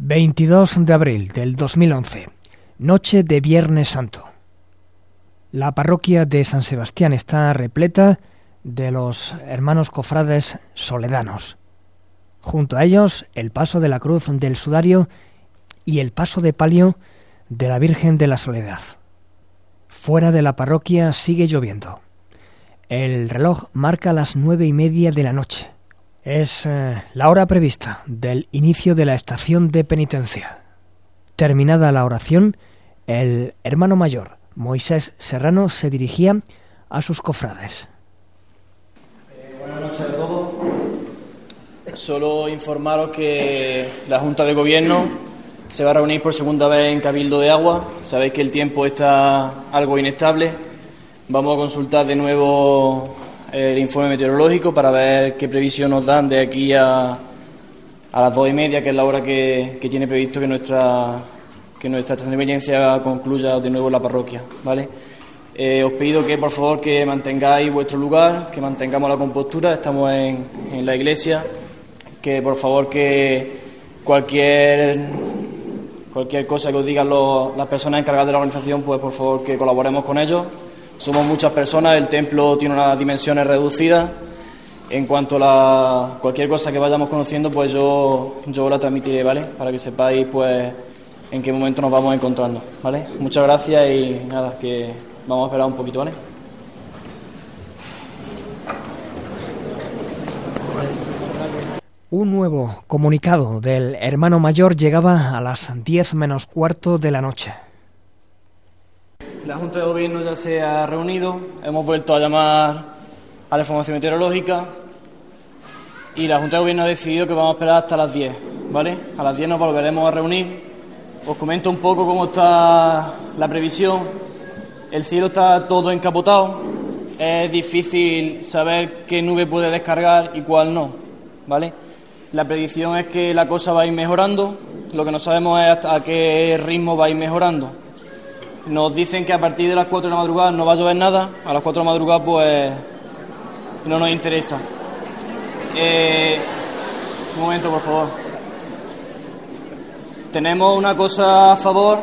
22 de abril del 2011. Noche de Viernes Santo. La parroquia de San Sebastián está repleta de los hermanos cofrades soledanos. Junto a ellos, el paso de la cruz del sudario y el paso de palio de la Virgen de la Soledad. Fuera de la parroquia sigue lloviendo. El reloj marca las nueve y media de la noche. Es eh, la hora prevista del inicio de la estación de penitencia. Terminada la oración, el hermano mayor, Moisés Serrano, se dirigía a sus cofrades. buenas noches a todos. Solo informaros que la Junta de Gobierno se va a reunir por segunda vez en Cabildo de Agua. Sabéis que el tiempo está algo inestable. Vamos a consultar de nuevo el informe meteorológico para ver qué previsión nos dan de aquí a, a las dos y media, que es la hora que, que tiene previsto que nuestra, que nuestra estación de emergencia concluya de nuevo en la parroquia. ¿vale? Eh, os pido que por favor que mantengáis vuestro lugar, que mantengamos la compostura, estamos en, en la iglesia, que por favor que cualquier cualquier cosa que os digan los, las personas encargadas de la organización, pues por favor que colaboremos con ellos. Somos muchas personas, el templo tiene unas dimensiones reducidas. En cuanto a la, cualquier cosa que vayamos conociendo, pues yo, yo la transmitiré, ¿vale? Para que sepáis, pues, en qué momento nos vamos encontrando, ¿vale? Muchas gracias y nada, que vamos a esperar un poquito, ¿vale? Un nuevo comunicado del hermano mayor llegaba a las 10 menos cuarto de la noche. La Junta de Gobierno ya se ha reunido, hemos vuelto a llamar a la información meteorológica y la Junta de Gobierno ha decidido que vamos a esperar hasta las 10, ¿vale? A las 10 nos volveremos a reunir. Os comento un poco cómo está la previsión. El cielo está todo encapotado. Es difícil saber qué nube puede descargar y cuál no, ¿vale? La predicción es que la cosa va a ir mejorando. Lo que no sabemos es a qué ritmo va a ir mejorando. Nos dicen que a partir de las 4 de la madrugada no va a llover nada. A las 4 de la madrugada, pues no nos interesa. Eh, un momento, por favor. Tenemos una cosa a favor,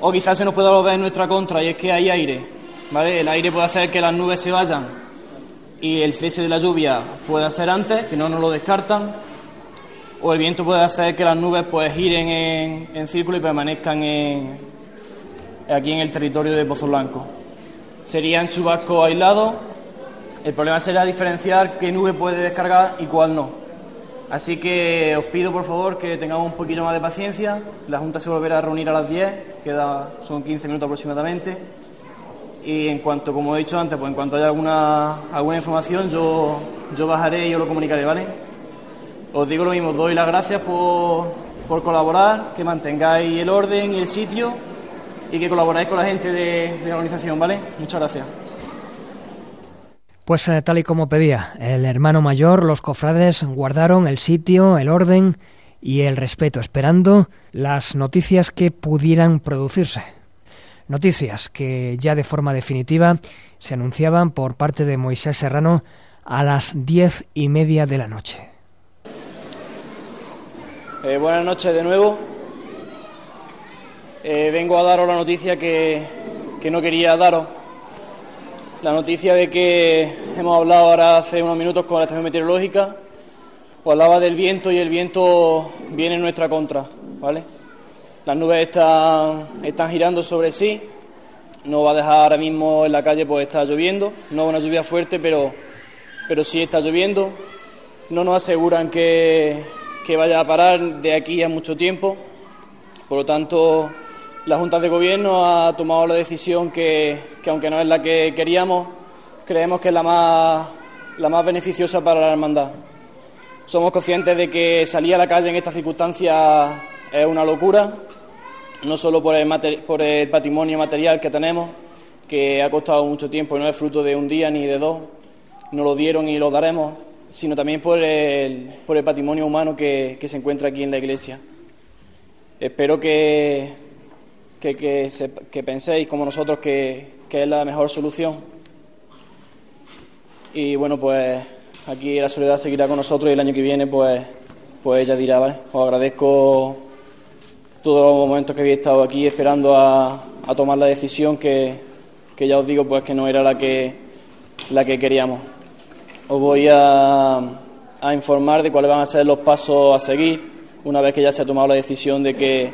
o quizás se nos pueda volver en nuestra contra, y es que hay aire. ¿vale? El aire puede hacer que las nubes se vayan y el cese de la lluvia puede ser antes, que no nos lo descartan, o el viento puede hacer que las nubes pues giren en, en círculo y permanezcan en, aquí en el territorio de Pozo Blanco. Serían chubascos aislados. El problema será diferenciar qué nube puede descargar y cuál no. Así que os pido por favor que tengamos un poquito más de paciencia. La Junta se volverá a reunir a las 10, queda, son 15 minutos aproximadamente. Y en cuanto, como he dicho antes, pues en cuanto haya alguna, alguna información, yo, yo bajaré y os lo comunicaré, ¿vale? Os digo lo mismo, doy las gracias por, por colaborar, que mantengáis el orden y el sitio y que colaboráis con la gente de, de la organización, ¿vale? Muchas gracias. Pues eh, tal y como pedía el hermano mayor, los cofrades guardaron el sitio, el orden y el respeto, esperando las noticias que pudieran producirse. Noticias que ya de forma definitiva se anunciaban por parte de Moisés Serrano a las diez y media de la noche. Eh, buenas noches de nuevo. Eh, vengo a daros la noticia que, que no quería daros. La noticia de que hemos hablado ahora hace unos minutos con la estación meteorológica. Os hablaba del viento y el viento viene en nuestra contra, ¿vale? Las nubes están, están girando sobre sí. No va a dejar ahora mismo en la calle, pues está lloviendo. No una lluvia fuerte, pero, pero sí está lloviendo. No nos aseguran que, que vaya a parar de aquí a mucho tiempo. Por lo tanto, la Junta de Gobierno ha tomado la decisión que, que, aunque no es la que queríamos, creemos que es la más, la más beneficiosa para la hermandad. Somos conscientes de que salir a la calle en estas circunstancias es una locura, no solo por el, por el patrimonio material que tenemos, que ha costado mucho tiempo y no es fruto de un día ni de dos, nos lo dieron y lo daremos, sino también por el, por el patrimonio humano que, se encuentra aquí en la iglesia. Espero que, que, penséis como nosotros que, que es la mejor solución. Y bueno, pues aquí la soledad seguirá con nosotros y el año que viene pues, pues ella dirá, ¿vale? Os agradezco todos los momentos que habéis estado aquí esperando a, a tomar la decisión que, que ya os digo pues que no era la que, la que queríamos. Os voy a, a informar de cuáles van a ser los pasos a seguir una vez que ya se ha tomado la decisión de que,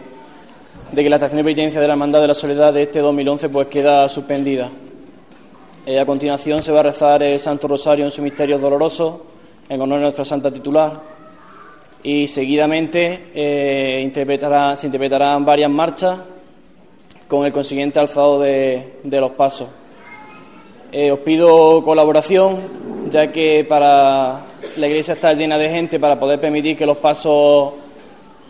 de que la estación de penitencia de la Hermandad de la Soledad de este 2011 pues queda suspendida. Eh, a continuación se va a rezar el Santo Rosario en su misterio doloroso en honor a nuestra Santa Titular y seguidamente eh, se interpretarán varias marchas con el consiguiente alzado de, los pasos. Eh, os pido colaboración, ya que para la iglesia está llena de gente para poder permitir que los pasos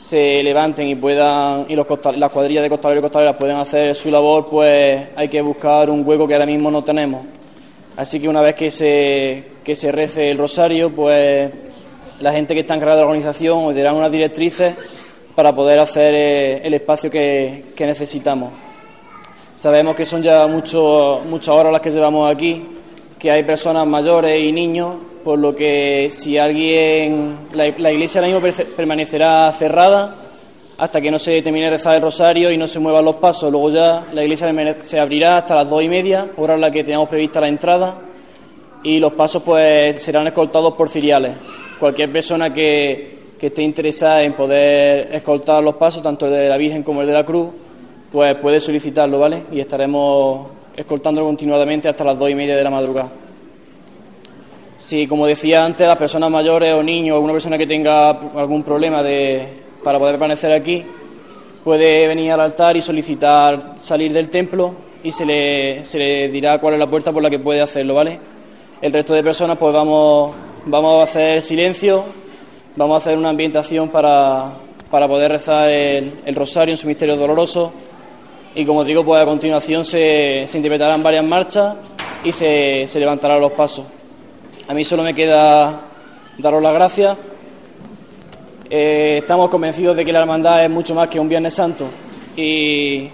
se levanten y puedan y los las cuadrillas de costaleros y costaleras puedan hacer su labor, pues hay que buscar un hueco que ahora mismo no tenemos. Así que una vez que se, que se rece el rosario, pues la gente que está encargada de la organización os dirán unas directrices para poder hacer eh, el espacio que necesitamos. Sabemos que son ya mucho, muchas horas las que llevamos aquí, que hay personas mayores y niños, por lo que si alguien, la, iglesia ahora mismo permanecerá cerrada hasta que no se termine de rezar el rosario y no se muevan los pasos. Luego ya la iglesia se abrirá hasta las dos y media, hora en la que tenemos prevista la entrada, y los pasos pues serán escoltados por filiales. Cualquier persona que, que esté interesada en poder escoltar los pasos, tanto el de la Virgen como el de la Cruz, pues puede solicitarlo, ¿vale? Y estaremos escoltándolo continuadamente hasta las dos y media de la madrugada. Si, como decía antes, las personas mayores o niños o alguna persona que tenga algún problema de, para poder permanecer aquí, puede venir al altar y solicitar salir del templo y se le, se le dirá cuál es la puerta por la que puede hacerlo, ¿vale? El resto de personas, pues vamos, vamos a hacer silencio, vamos a hacer una ambientación para, para poder rezar el, el rosario en su misterio doloroso y como digo, pues a continuación se, se interpretarán varias marchas y se, se levantarán los pasos. A mí solo me queda daros las gracias. Eh, estamos convencidos de que la hermandad es mucho más que un Viernes Santo y,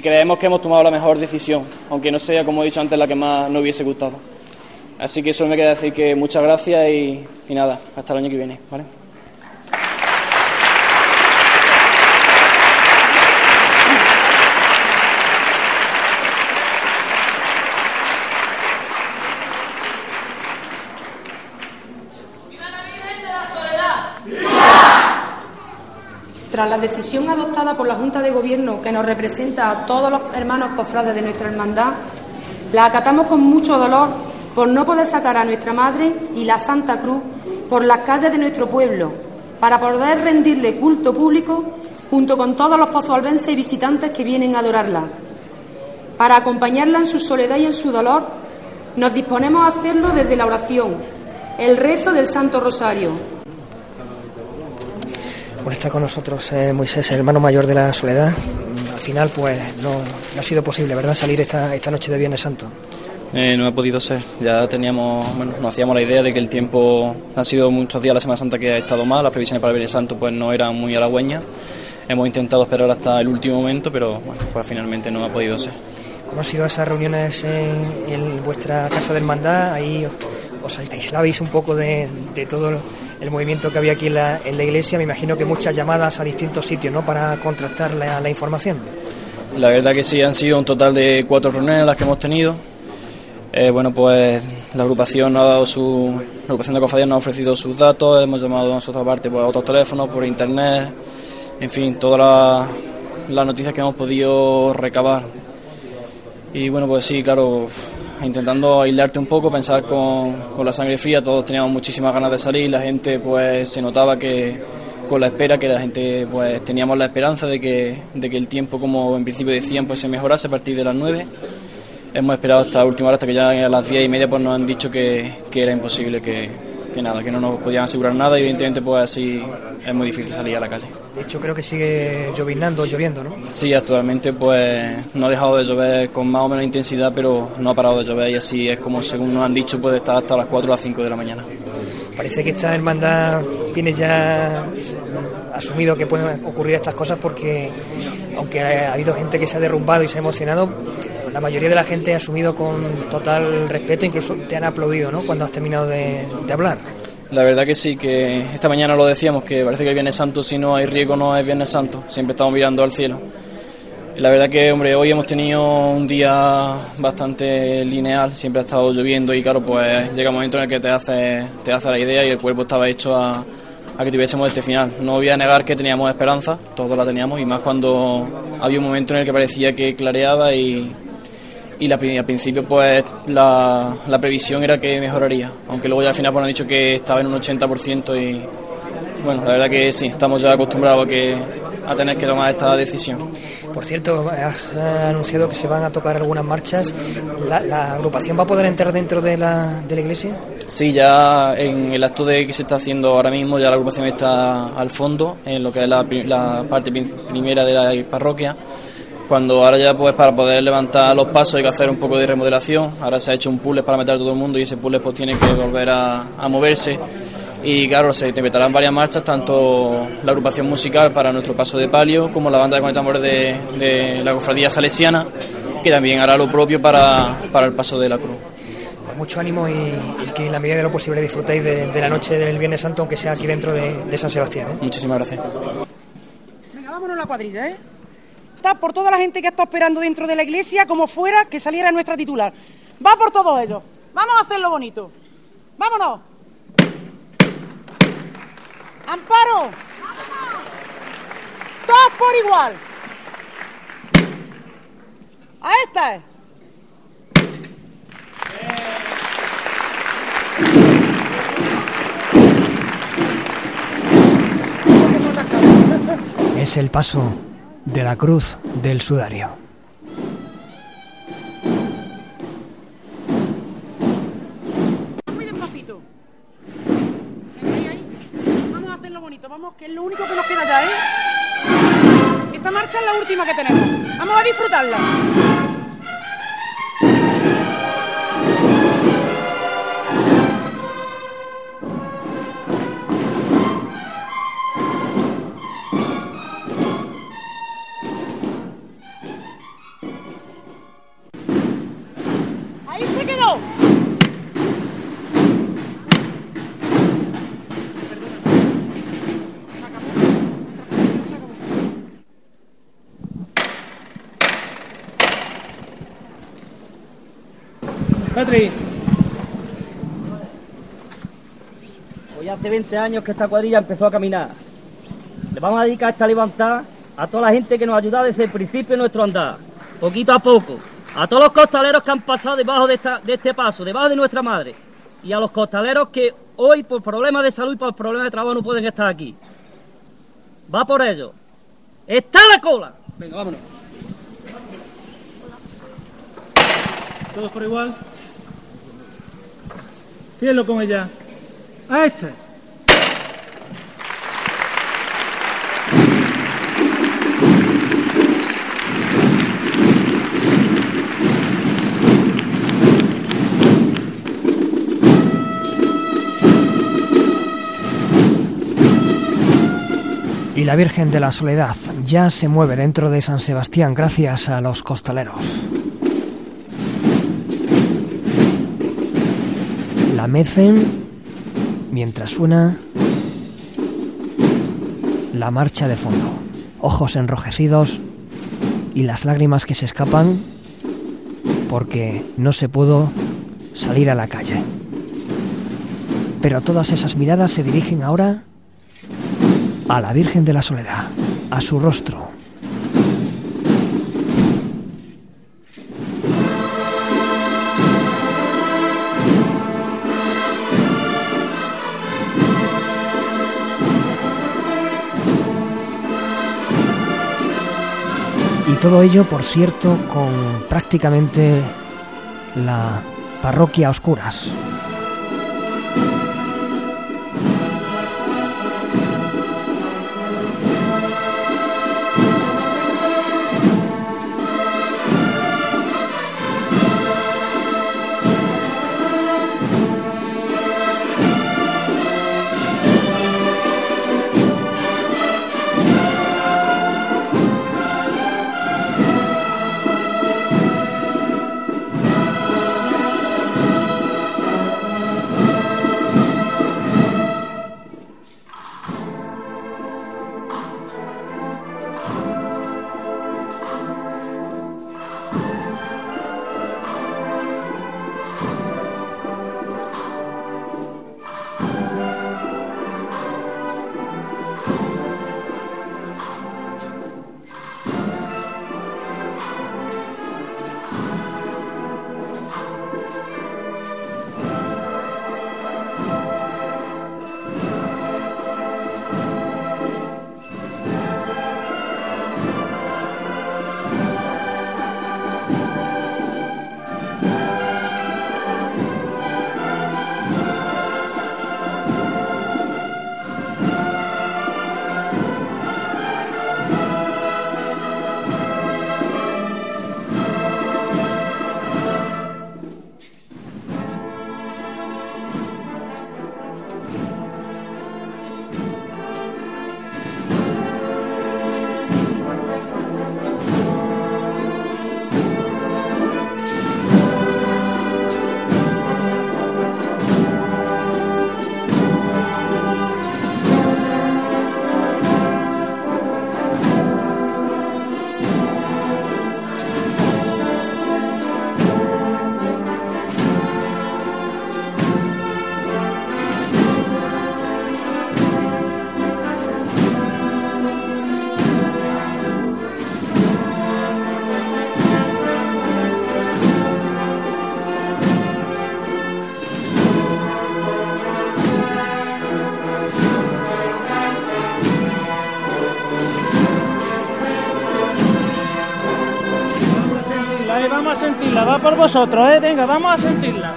creemos que hemos tomado la mejor decisión, aunque no sea, como he dicho antes, la que más nos hubiese gustado. Así que solo me queda decir que muchas gracias y, nada, hasta el año que viene. La decisión adoptada por la Junta de Gobierno que nos representa a todos los hermanos cofrades de nuestra hermandad, la acatamos con mucho dolor por no poder sacar a nuestra Madre y la Santa Cruz por las calles de nuestro pueblo, para poder rendirle culto público junto con todos los pozoalbenses y visitantes que vienen a adorarla. Para acompañarla en su soledad y en su dolor, nos disponemos a hacerlo desde la oración, el rezo del Santo Rosario, bueno, está con nosotros eh, Moisés, el hermano mayor de la Soledad. Al final, pues no, ha sido posible, ¿verdad?, salir esta, esta noche de Viernes Santo. Eh, no ha podido ser. Ya teníamos, bueno, nos hacíamos la idea de que el tiempo ha sido muchos días la Semana Santa que ha estado mal, las previsiones para el Viernes Santo pues no eran muy halagüeñas. Hemos intentado esperar hasta el último momento, pero bueno, pues finalmente no ha podido ser. ¿Cómo han sido esas reuniones en, vuestra casa de hermandad? Ahí os aislabais un poco de, de todo el movimiento que había aquí en la, en la, iglesia, me imagino que muchas llamadas a distintos sitios ¿no? para contrastar la, información. La verdad que sí, han sido un total de cuatro reuniones las que hemos tenido. Eh, bueno, pues la agrupación, ha dado su, la agrupación de cofradías nos ha ofrecido sus datos, hemos llamado a nosotros aparte por otros teléfonos, por internet, en fin, todas las noticias que hemos podido recabar. Y bueno, pues sí, claro, intentando aislarte un poco, pensar con, con, la sangre fría, todos teníamos muchísimas ganas de salir, la gente pues se notaba que con la espera, que la gente pues teníamos la esperanza de que, de que el tiempo, como en principio decían, pues se mejorase a partir de las 9. Hemos esperado hasta última hora, hasta que ya a las 10 y media pues nos han dicho que, que era imposible, que, que nada, que no nos podían asegurar nada y evidentemente pues así es muy difícil salir a la calle. De hecho creo que sigue llovinando, lloviendo, ¿no? Sí, actualmente pues no ha dejado de llover con más o menos intensidad, pero no ha parado de llover y así es como según nos han dicho puede estar hasta las 4 o las 5 de la mañana. Parece que esta hermandad tiene ya asumido que pueden ocurrir estas cosas porque aunque ha habido gente que se ha derrumbado y se ha emocionado, la mayoría de la gente ha asumido con total respeto, incluso te han aplaudido ¿no? cuando has terminado de, hablar. La verdad que sí, que esta mañana lo decíamos, que parece que el Viernes Santo si no hay riesgo no es Viernes Santo, siempre estamos mirando al cielo. La verdad que, hombre, hoy hemos tenido un día bastante lineal, siempre ha estado lloviendo y claro, pues llega un momento en el que te hace, te hace la idea y el cuerpo estaba hecho a, a que tuviésemos este final. No voy a negar que teníamos esperanza, todos la teníamos, y más cuando había un momento en el que parecía que clareaba y, y la, al principio pues la, la, previsión era que mejoraría, aunque luego ya al final pues, han dicho que estaba en un 80% y bueno, la verdad que sí, estamos ya acostumbrados a, que, a tener que tomar esta decisión. Por cierto, has anunciado que se van a tocar algunas marchas. ¿La, agrupación va a poder entrar dentro de la, de la iglesia? Sí, ya en el acto de que se está haciendo ahora mismo, ya la agrupación está al fondo, en lo que es la, la parte primera de la parroquia. Cuando ahora ya pues para poder levantar los pasos hay que hacer un poco de remodelación. Ahora se ha hecho un puzzle para meter a todo el mundo y ese puzzle pues tiene que volver a, a moverse y claro, se interpretarán varias marchas, tanto la agrupación musical para nuestro paso de palio como la banda de conectambores de, de la cofradía salesiana, que también hará lo propio para, para el paso de la cruz. Pues mucho ánimo y, que en la medida de lo posible disfrutéis de, la noche del Viernes Santo, aunque sea aquí dentro de, San Sebastián. ¿eh? Muchísimas gracias. Venga, vámonos a la cuadrilla, ¿eh? Por toda la gente que está esperando dentro de la iglesia, como fuera que saliera nuestra titular. Va por todos ellos. Vamos a hacerlo bonito. ¡Vámonos! Amparo. Todos por igual. A esta es. Es el paso de la cruz del sudario. que es lo único que nos queda ya, ¿eh? Esta marcha es la última que tenemos. Vamos a disfrutarla. Hoy hace 20 años que esta cuadrilla empezó a caminar. Le vamos a dedicar esta levantada a toda la gente que nos ha ayudado desde el principio de nuestro andar, poquito a poco. A todos los costaleros que han pasado debajo de, de este paso, debajo de nuestra madre. Y a los costaleros que hoy, por problemas de salud y por problemas de trabajo, no pueden estar aquí. Va por ello. ¡Está la cola! Venga, vámonos. ¿Todos por igual? Fíjenlo con ella. A este. Y la Virgen de la Soledad ya se mueve dentro de San Sebastián gracias a los costaleros. la mecen mientras suena la marcha de fondo. Ojos enrojecidos y las lágrimas que se escapan porque no se pudo salir a la calle. Pero todas esas miradas se dirigen ahora a la Virgen de la Soledad, a su rostro, todo ello, por cierto, con prácticamente la parroquia a oscuras. Va por vosotros, ¿eh? Venga, vamos a sentirla.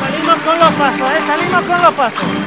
Salimos con los pasos, ¿eh? Salimos con los pasos.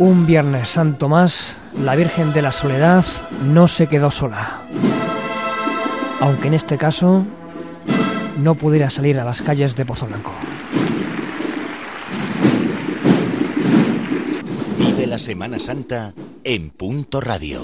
Un Viernes Santo más, la Virgen de la Soledad no se quedó sola. Aunque en este caso no pudiera salir a las calles de Pozo Blanco. Vive la Semana Santa en Punto Radio.